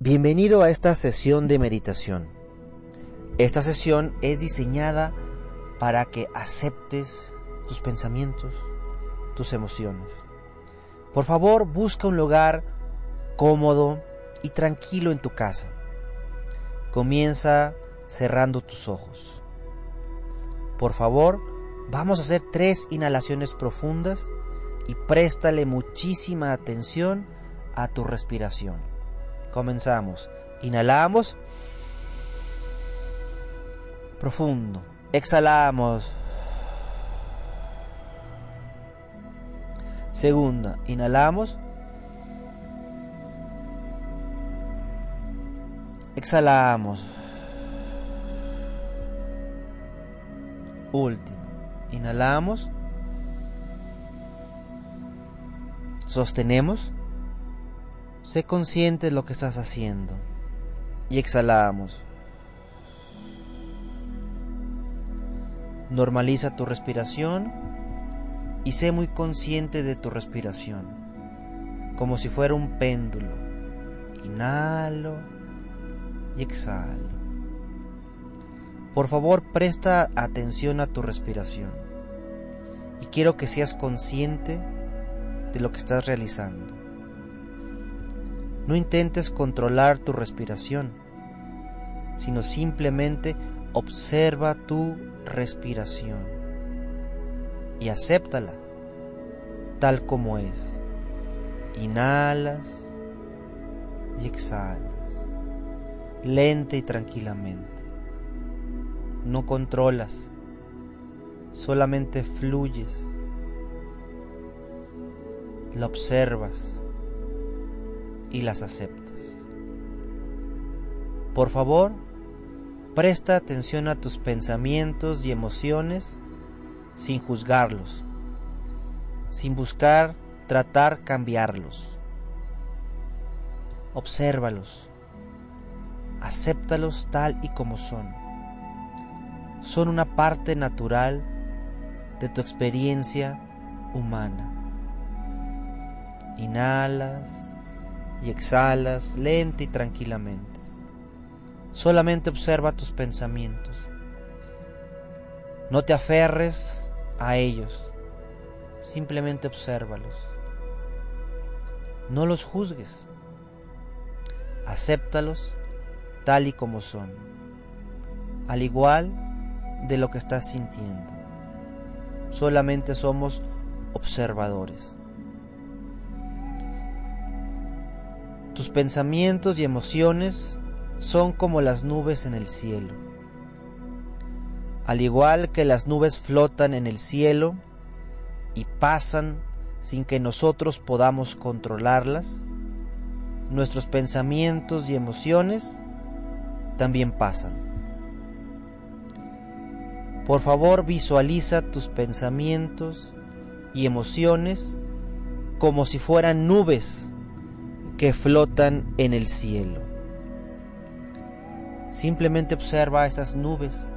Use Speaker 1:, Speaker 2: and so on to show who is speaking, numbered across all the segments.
Speaker 1: Bienvenido a esta sesión de meditación. Esta sesión es diseñada para que aceptes tus pensamientos, tus emociones. Por favor, busca un lugar cómodo y tranquilo en tu casa. Comienza cerrando tus ojos. Por favor, vamos a hacer tres inhalaciones profundas y préstale muchísima atención a tu respiración. Comenzamos. Inhalamos. Profundo. Exhalamos. Segunda. Inhalamos. Exhalamos. Último. Inhalamos. Sostenemos. Sé consciente de lo que estás haciendo. Y exhalamos. Normaliza tu respiración y sé muy consciente de tu respiración, como si fuera un péndulo. Inhalo y exhalo. Por favor, presta atención a tu respiración y quiero que seas consciente de lo que estás realizando. No intentes controlar tu respiración, sino simplemente observa tu respiración y acéptala tal como es. Inhalas y exhalas, lenta y tranquilamente. No controlas, solamente fluyes. La observas y las aceptas. Por favor, presta atención a tus pensamientos y emociones sin juzgarlos, sin buscar tratar cambiarlos. Obsérvalos, acéptalos tal y como son. Son una parte natural de tu experiencia humana. Inhalas y exhalas lenta y tranquilamente. Solamente observa tus pensamientos. No te aferres a ellos, simplemente obsérvalos. No los juzgues, acéptalos tal y como son, al igual de lo que estás sintiendo. Solamente somos observadores. Tus pensamientos y emociones son como las nubes en el cielo. Al igual que las nubes flotan en el cielo y pasan sin que nosotros podamos controlarlas, nuestros pensamientos y emociones también pasan. Por favor visualiza tus pensamientos y emociones como si fueran nubes que flotan en el cielo. Simplemente observa esas nubes,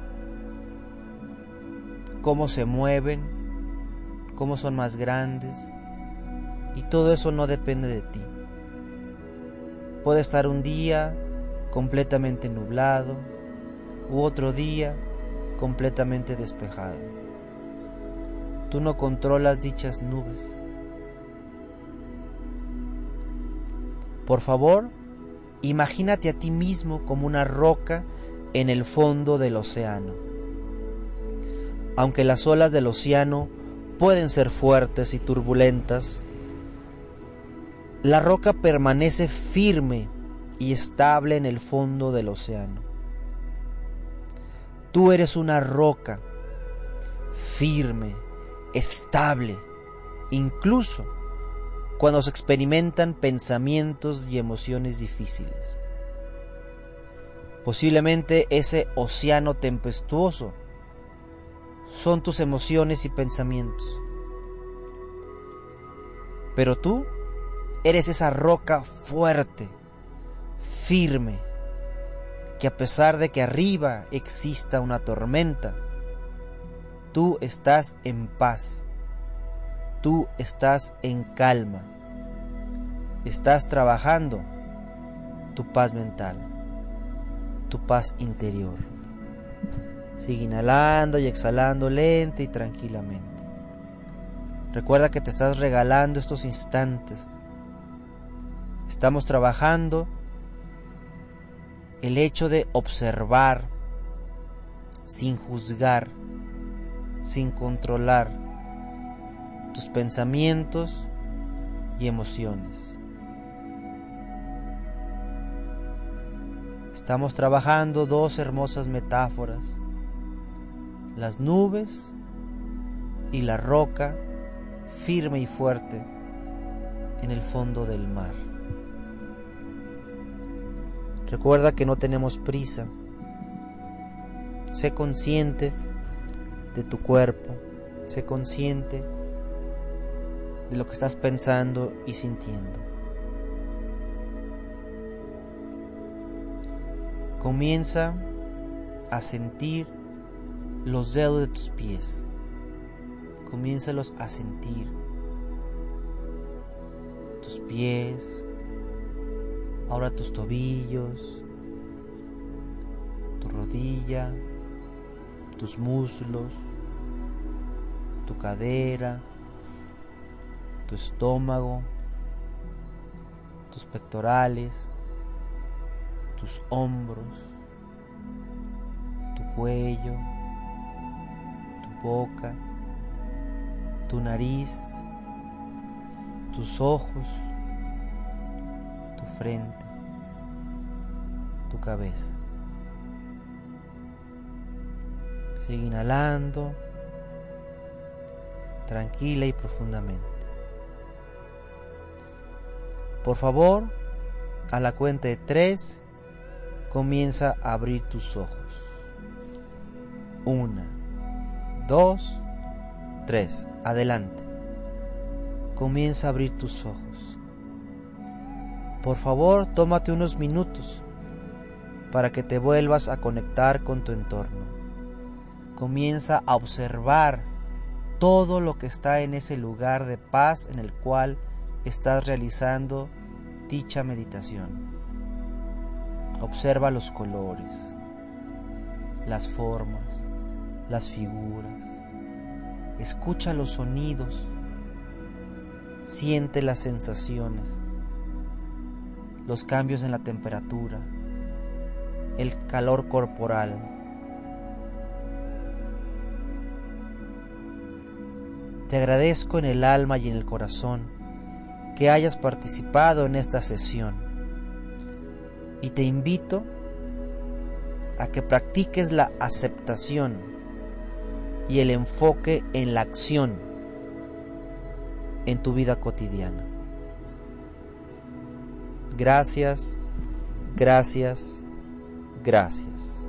Speaker 1: cómo se mueven, cómo son más grandes, y todo eso no depende de ti. Puede estar un día completamente nublado u otro día completamente despejado. Tú no controlas dichas nubes Por favor, imagínate a ti mismo como una roca en el fondo del océano. Aunque las olas del océano pueden ser fuertes y turbulentas, la roca permanece firme y estable en el fondo del océano. Tú eres una roca firme, estable, incluso cuando se experimentan pensamientos y emociones difíciles. Posiblemente ese océano tempestuoso son tus emociones y pensamientos. Pero tú eres esa roca fuerte, firme, que a pesar de que arriba exista una tormenta, tú estás en paz, tú estás en calma estás trabajando tu paz mental, tu paz interior. Sigue inhalando y exhalando lenta y tranquilamente. Recuerda que te estás regalando estos instantes. Estamos trabajando el hecho de observar sin juzgar, sin controlar tus pensamientos y emociones. Estamos trabajando dos hermosas metáforas, las nubes y la roca firme y fuerte en el fondo del mar. Recuerda que no tenemos prisa. Sé consciente de tu cuerpo. Sé consciente de lo que estás pensando y sintiendo. Comienza a sentir los dedos de tus pies. Comiénzalos a sentir. Tus pies, ahora tus tobillos, tu rodilla, tus muslos, tu cadera, tu estómago, tus pectorales, tus hombros, tu cuello, tu boca, tu nariz, tus ojos, tu frente, tu cabeza. Sigue inhalando tranquila y profundamente. Por favor, a la cuenta de tres, comienza a abrir tus ojos. Una, dos, tres. Adelante. Comienza a abrir tus ojos. Por favor, tómate unos minutos para que te vuelvas a conectar con tu entorno comienza a observar todo lo que está en ese lugar de paz en el cual estás realizando dicha meditación. Observa los colores, las formas, las figuras. Escucha los sonidos. Siente las sensaciones, los cambios en la temperatura, el calor corporal Te agradezco en el alma y en el corazón que hayas participado en esta sesión y te invito a que practiques la aceptación y el enfoque en la acción en tu vida cotidiana. Gracias, gracias, gracias.